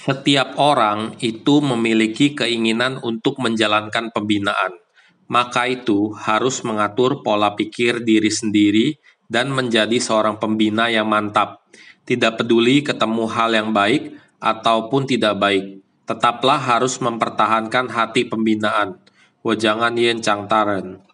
Setiap orang itu memiliki keinginan untuk menjalankan pembinaan, maka itu harus mengatur pola pikir diri sendiri dan menjadi seorang pembina yang mantap. Tidak peduli ketemu hal yang baik ataupun tidak baik, tetaplah harus mempertahankan hati pembinaan. Wajangan yen cangtaren.